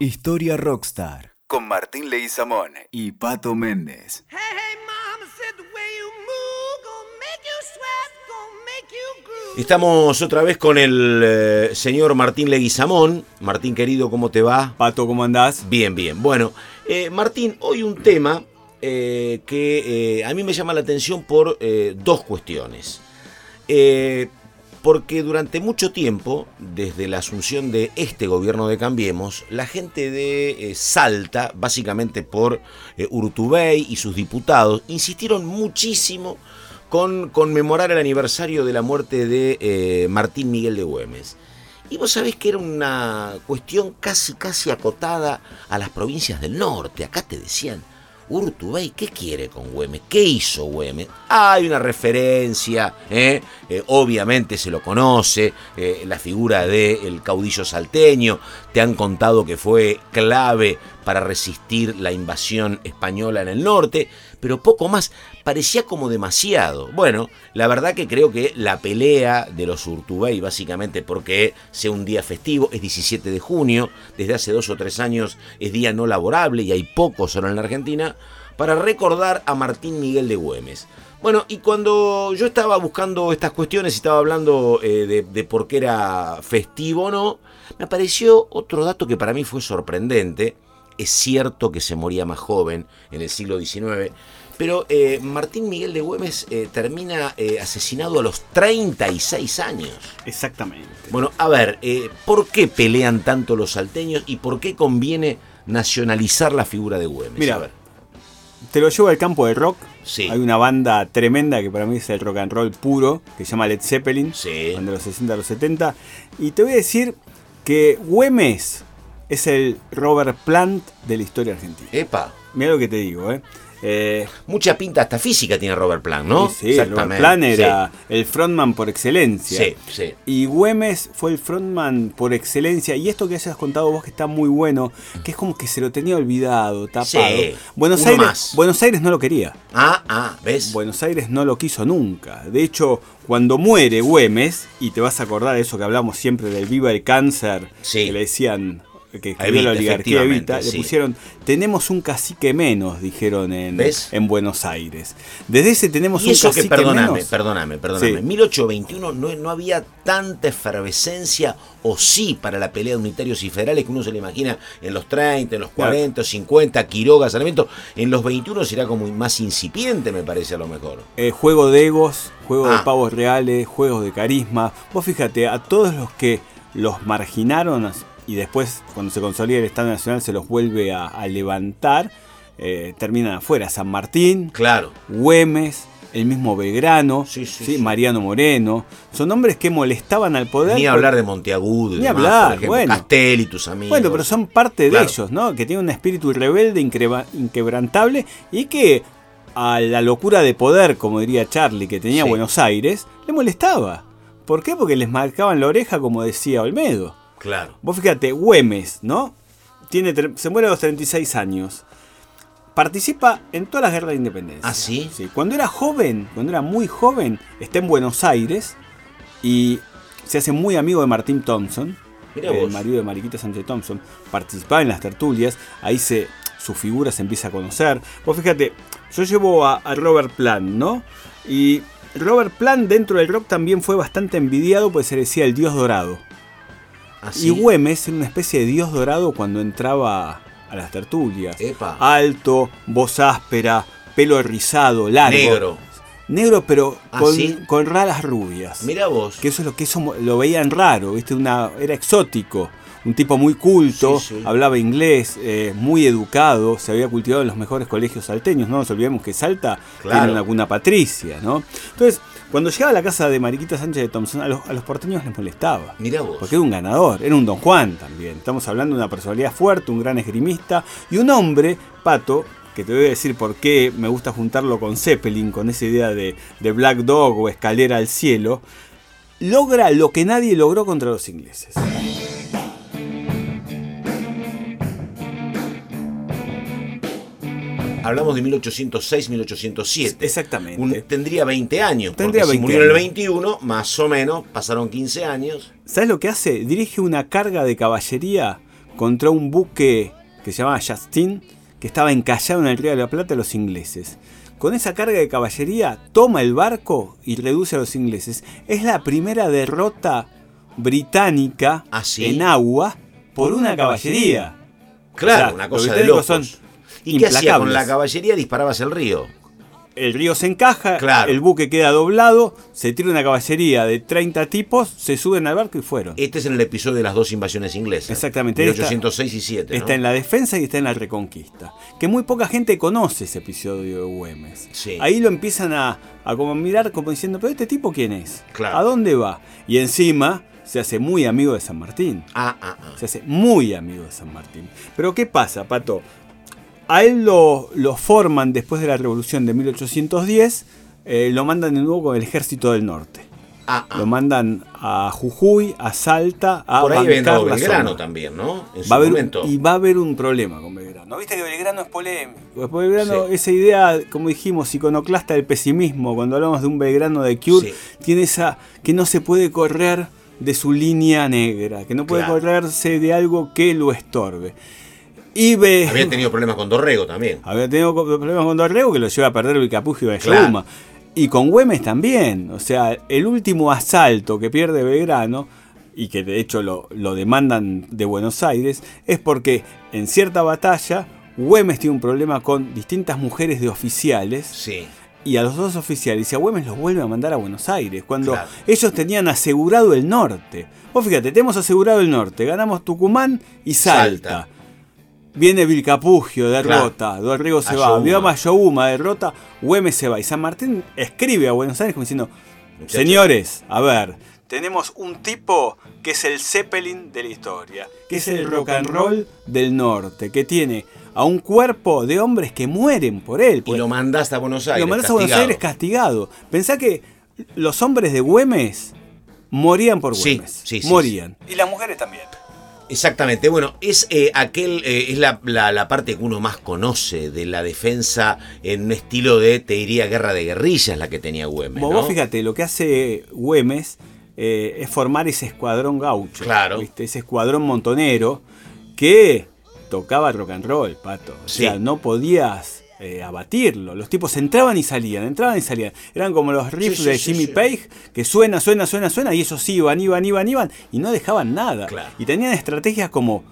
Historia Rockstar con Martín Leguizamón y Pato Méndez. Hey, hey, mama said the way you move gonna make you sweat, gonna make you groove. Estamos otra vez con el eh, señor Martín Leguizamón. Martín querido, ¿cómo te va? Pato, ¿cómo andás? Bien, bien. Bueno, eh, Martín, hoy un tema eh, que eh, a mí me llama la atención por eh, dos cuestiones. Eh, porque durante mucho tiempo, desde la asunción de este gobierno de Cambiemos, la gente de eh, Salta, básicamente por eh, Urtubey y sus diputados, insistieron muchísimo con conmemorar el aniversario de la muerte de eh, Martín Miguel de Güemes. Y vos sabés que era una cuestión casi, casi acotada a las provincias del norte. Acá te decían, Urtubey, ¿qué quiere con Güemes? ¿Qué hizo Güemes? Hay una referencia, ¿eh? Eh, obviamente se lo conoce, eh, la figura del caudillo salteño, te han contado que fue clave para resistir la invasión española en el norte, pero poco más, parecía como demasiado. Bueno, la verdad que creo que la pelea de los Urtubey, básicamente porque sea un día festivo, es 17 de junio, desde hace dos o tres años es día no laborable y hay pocos solo en la Argentina, para recordar a Martín Miguel de Güemes. Bueno, y cuando yo estaba buscando estas cuestiones y estaba hablando eh, de, de por qué era festivo o no, me apareció otro dato que para mí fue sorprendente. Es cierto que se moría más joven en el siglo XIX, pero eh, Martín Miguel de Güemes eh, termina eh, asesinado a los 36 años. Exactamente. Bueno, a ver, ¿por qué pelean tanto los salteños y por qué conviene nacionalizar la figura de Güemes? Mira, a ver. Te lo llevo al campo del rock. Sí. Hay una banda tremenda que para mí es el rock and roll puro, que se llama Led Zeppelin, Sí. de los 60 a los 70. Y te voy a decir que Güemes es el Robert Plant de la historia argentina. Epa, Mira lo que te digo, ¿eh? Eh, mucha pinta hasta física tiene Robert Plant, ¿no? sí, sí, Robert Plant era el frontman por excelencia. Sí, sí. Y Güemes fue el frontman por excelencia. Y esto que hayas contado vos que está muy bueno, que es como que se lo tenía olvidado, tapado. Sí, Buenos, Aires, más. Buenos Aires no lo quería. Ah, ah, ¿ves? Buenos Aires no lo quiso nunca. De hecho, cuando muere Güemes, y te vas a acordar de eso que hablamos siempre del Viva el Cáncer, Sí. que le decían que escribió la oligarquía Evita, sí. le pusieron, tenemos un cacique menos, dijeron en, en Buenos Aires. Desde ese tenemos Y un eso que, cacique perdóname, menos. perdóname, perdóname. Sí. En 1821 no, no había tanta efervescencia, o sí, para la pelea de unitarios y federales que uno se le imagina en los 30, en los Claro. 40, 50, Quiroga, Sarmiento. En los 21 será como más incipiente, me parece a lo mejor. Eh, juego de egos, juego Ah. de pavos reales, juegos de carisma. Vos fíjate, a todos los que los marginaron y después cuando se consolida el Estado Nacional se los vuelve a, a levantar, eh, terminan afuera. San Martín, Claro. Güemes, el mismo Belgrano, Sí, sí. Mariano Moreno. Son hombres que molestaban al poder. Ni hablar de Monteagudo Ni demás, hablar, por ejemplo, bueno. Castel y tus amigos. Bueno, pero son parte de ellos, ¿no? Que tienen un espíritu rebelde, inquebrantable y que a la locura de poder, como diría Charlie, que tenía. Buenos Aires, le molestaba. ¿Por qué? Porque les marcaban la oreja, como decía Olmedo. Claro. Vos fíjate, Güemes, ¿no? Tiene, se muere a los 36 años. Participa en todas las guerras de independencia. ¿Ah, sí? Cuando era joven, cuando era muy joven, está en Buenos Aires y se hace muy amigo de Martín Thompson, Mirá el vos. marido de Mariquita Sánchez Thompson. Participaba en las tertulias, ahí se, su figura se empieza a conocer. Vos fíjate, yo llevo a, a Robert Plant, ¿no? Y Robert Plant dentro del rock también fue bastante envidiado, pues se decía el dios dorado. Así. Y Güemes era una especie de dios dorado cuando entraba a las tertulias. Epa. Alto, voz áspera, pelo rizado, largo. Negro. Negro, pero ¿Ah, con, sí? con raras rubias. Mira vos. Que eso es lo que eso lo veían raro, ¿viste? Una, era exótico. Un tipo muy culto, Sí, sí. hablaba inglés, eh, muy educado, se había cultivado en los mejores colegios salteños. No nos olvidemos que Salta Claro. tiene una cuna patricia, ¿no? Entonces, cuando llegaba a la casa de Mariquita Sánchez de Thompson, a los, a los porteños les molestaba. Mirá vos. Porque era un ganador, era un Don Juan también. Estamos hablando de una personalidad fuerte, un gran esgrimista y un hombre, Pato, que te voy a decir por qué me gusta juntarlo con Zeppelin, con esa idea de, de Black Dog o escalera al cielo, logra lo que nadie logró contra los ingleses. Hablamos de 1806-1807. Exactamente. Un- tendría 20 años. Tendría porque si 20 murió en el años. 21, más o menos, pasaron 15 años. ¿Sabes lo que hace? Dirige una carga de caballería contra un buque que se llamaba Justin, que estaba encallado en el Río de la Plata de los ingleses. Con esa carga de caballería toma el barco y reduce a los ingleses. Es la primera derrota británica ¿Ah, sí? en agua por una caballería. Claro, O sea, una los cosa de británicos locos. son ¿Y qué hacía con la caballería? Disparabas el río. El río se encaja, Claro. el buque queda doblado, se tira una caballería de 30 tipos, se suben al barco y fueron. Este es en el episodio de las dos invasiones inglesas. Exactamente. 1806 y 7. Está en la defensa y está en la reconquista. Que muy poca gente conoce ese episodio de Güemes. Sí. Ahí lo empiezan a, a como mirar como diciendo, pero este tipo quién es? Claro. ¿A dónde va? Y encima se hace muy amigo de San Martín. Ah, ah, ah. Se hace muy amigo de San Martín. Pero ¿qué pasa, Pato? A él lo, lo forman después de la revolución de 1810, eh, lo mandan de nuevo con el ejército del norte. Ah, ah. Lo mandan a Jujuy, a Salta, a Por ahí bancar Belgrano también, ¿no? En Va a haber, momento. y va a haber un problema con Belgrano. Viste que Belgrano es polémico. Después Belgrano, Sí. esa idea, como dijimos, iconoclasta del pesimismo, cuando hablamos de un Belgrano de Cure, Sí. tiene esa que no se puede correr de su línea negra, que no puede Claro. correrse de algo que lo estorbe. Y ve, Había tenido problemas con Dorrego también. había tenido problemas con Dorrego que lo lleva a perder el Capugio de Claro. Yuma. Y con Güemes también. O sea, el último asalto que pierde Belgrano, y que de hecho lo, lo demandan de Buenos Aires, es porque en cierta batalla Güemes tiene un problema con distintas mujeres de oficiales. Sí. Y a los dos oficiales, y a Güemes los vuelve a mandar a Buenos Aires, cuando Claro. ellos tenían asegurado el norte. Vos fíjate, tenemos asegurado el norte, ganamos Tucumán y Salta. Salta. Viene Vilcapugio, derrota, Dorrego se va, Ayohuma. Viama Ayohuma, derrota, Güemes se va. Y San Martín escribe a Buenos Aires como diciendo, señores, a ver, tenemos un tipo que es el Zeppelin de la historia, que es el rock and roll del norte, que tiene a un cuerpo de hombres que mueren por él. Y pues, lo mandaste a Buenos Aires. lo mandás a Buenos. Aires castigado. Pensá que los hombres de Güemes morían por Sí, Güemes. sí, sí, morían. Y las mujeres también. Exactamente, bueno, es eh, aquel, eh, es la, la- la parte que uno más conoce de la defensa en un estilo de, te diría, guerra de guerrillas la que tenía Güemes. Vos, ¿no? vos fíjate, lo que hace Güemes eh, es formar ese escuadrón gaucho. Claro. ¿viste? Ese escuadrón montonero que tocaba rock and roll, pato. O Sí. sea, no podías eh, abatirlo. Los tipos entraban y salían, entraban y salían. Eran como los riffs Sí, sí, de Jimmy sí. Page, que suena, suena, suena, suena, y ellos iban, iban, iban, iban, y no dejaban nada. Claro. Y tenían estrategias como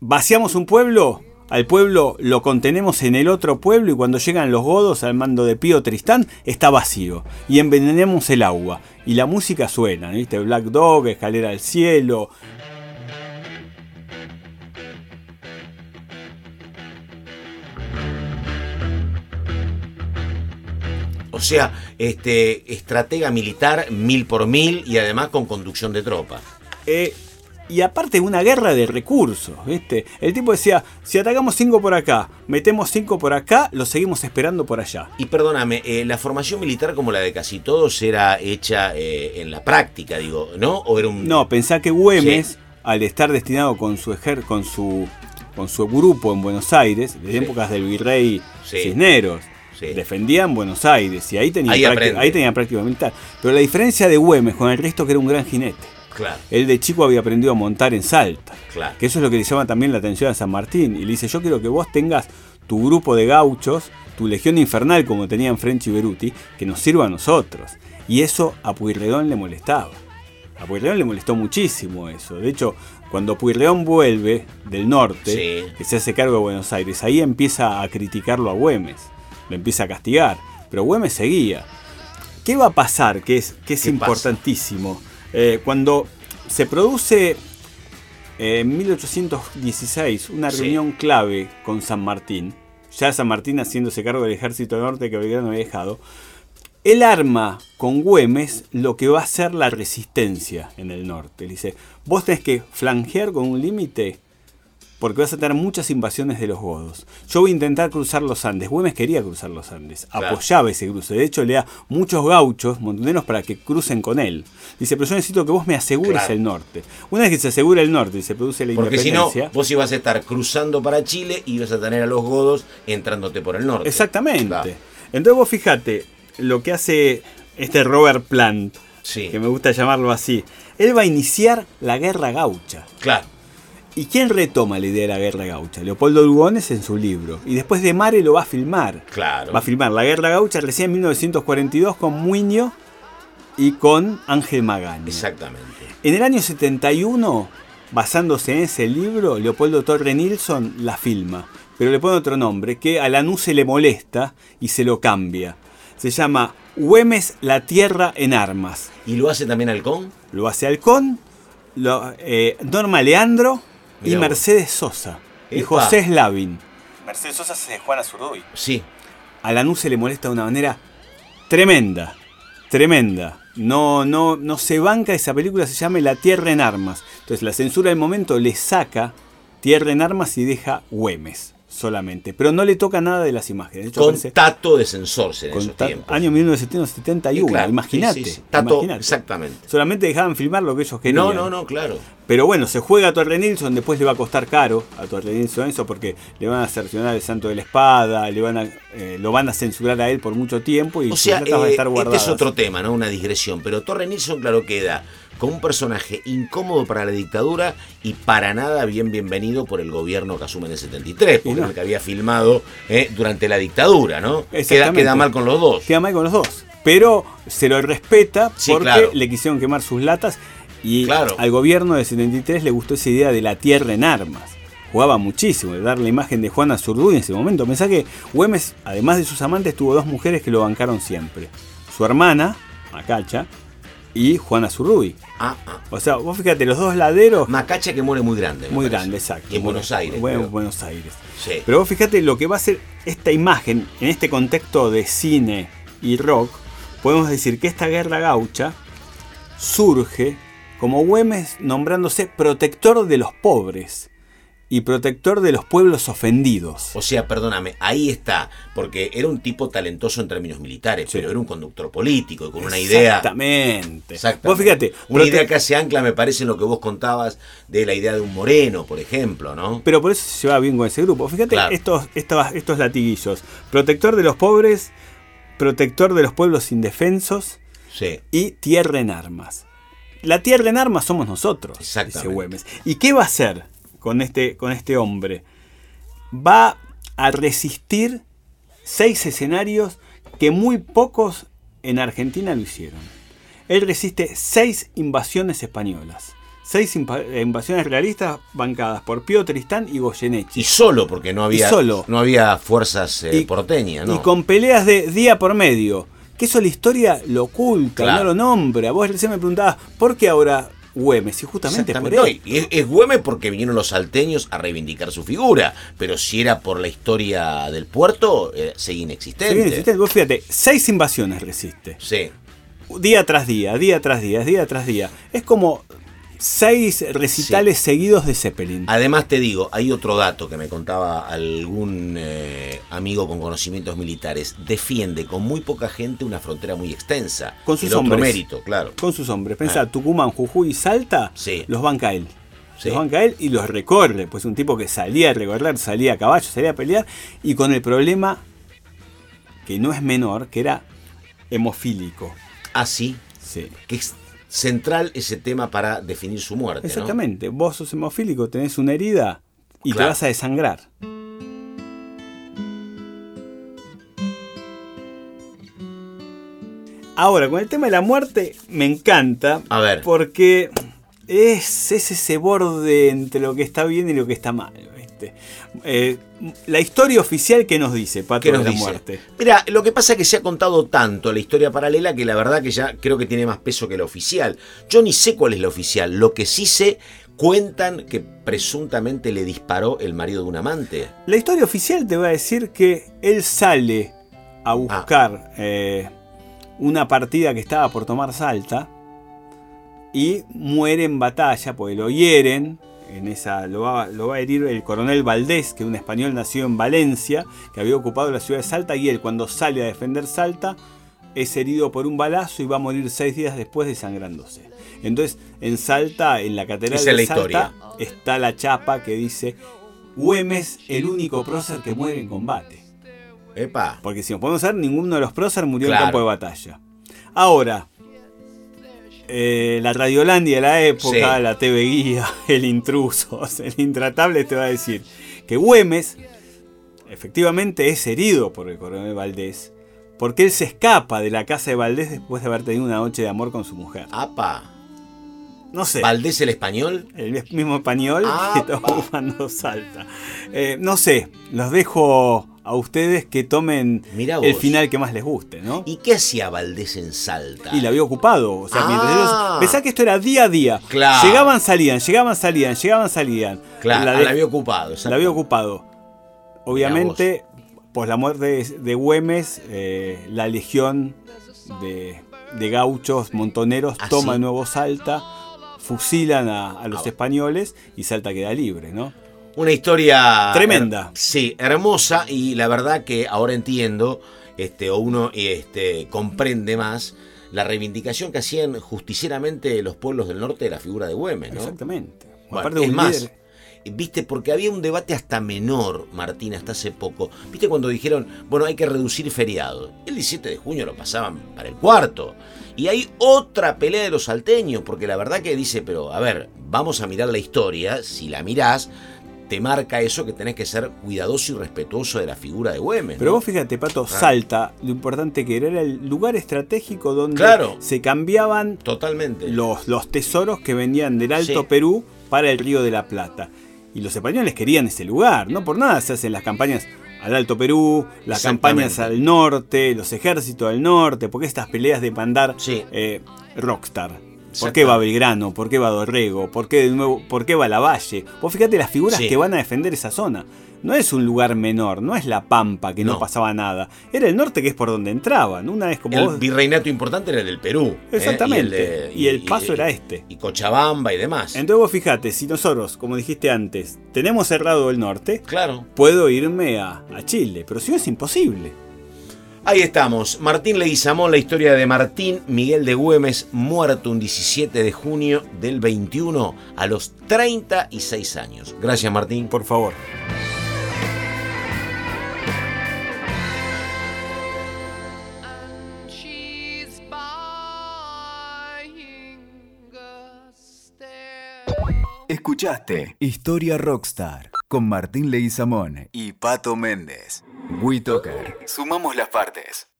vaciamos un pueblo, al pueblo lo contenemos en el otro pueblo y cuando llegan los godos al mando de Pío Tristán está vacío y envenenemos el agua y la música suena, ¿viste? Black Dog, Escalera al cielo. Sea, este, estratega militar mil por mil y además con conducción de tropa. Eh, y aparte una guerra de recursos, ¿viste? El tipo decía, si atacamos cinco por acá, metemos cinco por acá, lo seguimos esperando por allá. Y perdóname, eh, la formación militar como la de casi todos era hecha eh, en la práctica, digo, ¿no? ¿O era un... No, pensá que Güemes, Sí. al estar destinado con su ejer con su con su grupo en Buenos Aires, desde Sí. épocas del virrey Sí. Cisneros, Sí. defendían Buenos Aires y ahí tenía, Ahí práctica, ahí tenía práctica militar. Pero la diferencia de Güemes con el resto que era un gran jinete. Claro, Él de chico había aprendido a montar en Salta. claro. Que eso es lo que le llama también la atención a San Martín. Y le dice, yo quiero que vos tengas tu grupo de gauchos, tu legión infernal como tenían French y Beruti, que nos sirva a nosotros. Y eso a Pueyrredón le molestaba. A Pueyrredón le molestó muchísimo eso. De hecho, cuando Pueyrredón vuelve del norte, Sí. que se hace cargo de Buenos Aires, ahí empieza a criticarlo a Güemes. Empieza a castigar. Pero Güemes seguía. ¿Qué va a pasar? Que es, que es importantísimo. Eh, cuando se produce eh, en 1816 una Sí. reunión clave con San Martín, ya San Martín haciéndose cargo del ejército norte que Belgrano había dejado, él arma con Güemes lo que va a ser la resistencia en el norte. Le dice, vos tenés que flanquear con un límite porque vas a tener muchas invasiones de los godos. Yo voy a intentar cruzar los Andes. Güemes quería cruzar los Andes, Claro. apoyaba ese cruce. De hecho, le da muchos gauchos, montoneros, para que crucen con él. Dice, pero yo necesito que vos me asegures Claro. el norte. Una vez que se asegura el norte y se produce la Porque si no, independencia... vos ibas a estar cruzando para Chile y ibas a tener a los godos entrándote por el norte. Exactamente. Claro. Entonces vos fíjate lo que hace este Robert Plant, Sí. que me gusta llamarlo así. Él va a iniciar la guerra gaucha. Claro. ¿Y quién retoma la idea de la guerra gaucha? Leopoldo Lugones en su libro. Y después de Mare lo va a filmar. Claro. Va a filmar la guerra gaucha recién en 1942 con Muño y con Ángel Magaña. Exactamente. En el año 71, basándose en ese libro, Leopoldo Torre Nilsson la filma. Pero le pone otro nombre que a Lanús se le molesta y se lo cambia. Se llama Güemes la Tierra en Armas. ¿Y lo hace también Halcón? Lo hace Halcón, lo- eh, Norma Leandro y. Mercedes Sosa. Y Epa. José Slavin. Mercedes Sosa es de Juana Zurduy. Sí. A Lanús se le molesta de una manera tremenda. Tremenda. No, no, no se banca esa película, se llama La Tierra en Armas. Entonces la censura del momento le saca Tierra en Armas y deja Güemes solamente. Pero no le toca nada de las imágenes. De hecho, Con aparece Tato de censores en esos tiempos. año 1971. Claro, imagínate. sí, sí, sí. Tato, imagínate. exactamente. Solamente dejaban filmar lo que ellos querían. No, no, no, claro. Pero bueno, se juega a Torre Nilsson, después le va a costar caro a Torre Nilsson eso porque le van a sancionar el santo de la espada, le van a, eh, lo van a censurar a él por mucho tiempo y O sea, van a eh, estar este guardadas. es otro tema, ¿no? Una digresión. Pero Torre Nilsson, claro, queda como un personaje incómodo para la dictadura y para nada bien bienvenido por el gobierno que asume en el 73, porque no. es el que había filmado eh, durante la dictadura, ¿no? Queda, queda mal con los dos. Queda mal con los dos. Pero se lo respeta Sí, porque claro. le quisieron quemar sus latas y Claro. al gobierno de 73 le gustó esa idea de la tierra en armas. Jugaba muchísimo, de dar la imagen de Juana Zurduy en ese momento. Pensá que Güemes, además de sus amantes, tuvo dos mujeres que lo bancaron siempre. Su hermana, Macacha, y Juana Zurduy. Ah, ah. O sea, vos fíjate, los dos laderos, Macacha que muere muy grande. muy parece. grande, exacto. Y en Buenos Aires. Bueno, creo. Buenos Aires. Sí. Pero vos fíjate lo que va a ser esta imagen en este contexto de cine y rock. Podemos decir que esta guerra gaucha surge como Güemes nombrándose protector de los pobres y protector de los pueblos ofendidos. O sea, perdóname, ahí está, porque era un tipo talentoso en términos militares, Sí. pero era un conductor político y con una idea. Exactamente. Exactamente. Vos fíjate, Una idea que hace ancla, me parece, en lo que vos contabas de la idea de un moreno, por ejemplo, ¿no? Pero por eso se lleva bien con ese grupo. Fíjate Claro. estos, estos, estos latiguillos. Protector de los pobres, protector de los pueblos indefensos Sí. y tierra en armas. La tierra en armas somos nosotros, dice Güemes. ¿Y qué va a hacer con este, con este hombre? Va a resistir seis escenarios que muy pocos en Argentina lo hicieron. Él resiste seis invasiones españolas. Seis invasiones realistas bancadas por Pío Tristán y Goyeneche. Y solo, porque no había, solo. No había fuerzas eh, Y- porteñas, ¿no? Y con peleas de día por medio. Que eso la historia lo oculta, Claro. no lo nombra. Vos recién me preguntabas, ¿por qué ahora Güemes? Y justamente por él. No, es, es Güemes porque vinieron los salteños a reivindicar su figura, pero si era por la historia del puerto, eh, seguía inexistente. Bien existe, vos fíjate, seis invasiones resiste. Sí. Día tras día, día tras día, día tras día. Es como seis recitales seguidos de Zeppelin. Además te digo, hay otro dato que me contaba algún eh, amigo con conocimientos militares. Defiende con muy poca gente una frontera muy extensa. Con sus El otro hombres. mérito, claro. Con sus hombres. Pensá, Ah. Tucumán, Jujuy y Salta, Sí. los banca él. Sí. Los banca él y los recorre. Pues un tipo que salía a recorrer, salía a caballo, salía a pelear. Y con el problema, que no es menor, que era hemofílico. Así, Sí. que es central ese tema para definir su muerte. ¿no? Exactamente. Vos sos hemofílico, tenés una herida y Claro. te vas a desangrar. Ahora, con el tema de la muerte, me encanta. A ver. Porque es, es ese borde entre lo que está bien y lo que está mal. ¿viste? Eh, la historia oficial que nos dice, Pato, ¿Qué de nos la dice? muerte. Mira, lo que pasa es que se ha contado tanto la historia paralela que la verdad que ya creo que tiene más peso que la oficial. Yo ni sé cuál es la oficial. Lo que sí sé, cuentan que presuntamente le disparó el marido de un amante. La historia oficial te va a decir que él sale a buscar eh, una partida que estaba por tomar Salta y muere en batalla, porque lo hieren. En esa, lo, va, lo va a herir el coronel Valdés, que es un español nacido en Valencia, que había ocupado la ciudad de Salta, y él cuando sale a defender Salta es herido por un balazo y va a morir seis días después desangrándose. Entonces, en Salta, en la catedral Esa de la Salta, historia. está la chapa que dice Güemes, el único prócer que muere en combate. Epa. Porque si nos podemos ver, ninguno de los prócer murió Claro. en campo de batalla. Ahora, eh, la Radiolandia de la época, Sí. la TV Guía, el intruso, el intratable te va a decir que Güemes efectivamente es herido por el coronel Valdés porque él se escapa de la casa de Valdés después de haber tenido una noche de amor con su mujer. Apa. No sé. Valdés el español. El mismo español Ah, que cuando salta. Eh, no sé, los dejo a ustedes que tomen el final que más les guste, ¿no? ¿Y qué hacía Valdés en Salta? Y la había ocupado. O sea, mientras Ah. ellos. Pensá que esto era día a día. Claro. Llegaban, salían, llegaban, salían, llegaban, salían. Claro, la, ah, de- la había ocupado. la había ocupado. Obviamente, pues la muerte de, de Güemes, eh, la legión de, de gauchos montoneros Ah, toma sí. de nuevo Salta, fusilan a, a los Ah. españoles y Salta queda libre, ¿no? Una historia Tremenda. sí, hermosa y la verdad que ahora entiendo, este, o uno este, comprende más la reivindicación que hacían justicieramente los pueblos del norte de la figura de Güemes, ¿no? Exactamente. Bueno, Aparte de es más, líder- viste, porque había un debate hasta menor, Martín, hasta hace poco. Viste cuando dijeron, bueno, hay que reducir feriados. El 17 de junio lo pasaban para el cuarto. Y hay otra pelea de los salteños, porque la verdad que dice, pero a ver, vamos a mirar la historia, si la mirás, te marca eso que tenés que ser cuidadoso y respetuoso de la figura de Güemes. Pero ¿no? vos fíjate, Pato, Claro. Salta, lo importante que era, era el lugar estratégico donde Claro. se cambiaban Totalmente. los, los tesoros que venían del Alto Sí. Perú para el Río de la Plata. Y los españoles querían ese lugar, no por nada se hacen las campañas al Alto Perú, las campañas al norte, los ejércitos al norte, porque estas peleas de mandar Sí. eh, Rockstar. ¿Por qué va Belgrano? ¿Por qué va Dorrego? ¿Por qué de nuevo? ¿Por qué va Lavalle? Vos fíjate las figuras Sí. que van a defender esa zona. No es un lugar menor, no es la Pampa que no, No. pasaba nada. Era el norte que es por donde entraban. Una vez como El vos- virreinato importante era el del Perú. ¿eh? Exactamente. de- Y el paso era este. Y Cochabamba y demás. Entonces vos fíjate, si nosotros, como dijiste antes, tenemos cerrado el norte, Claro. puedo irme a, a Chile, pero si no es imposible. Ahí estamos. Martín Leguizamón, la historia de Martín Miguel de Güemes, muerto un 17 de junio del 21 a los 36 años. Gracias, Martín. Por favor. Escuchaste Historia Rockstar con Martín Leguizamón y Pato Méndez. WeToker. Sumamos las partes.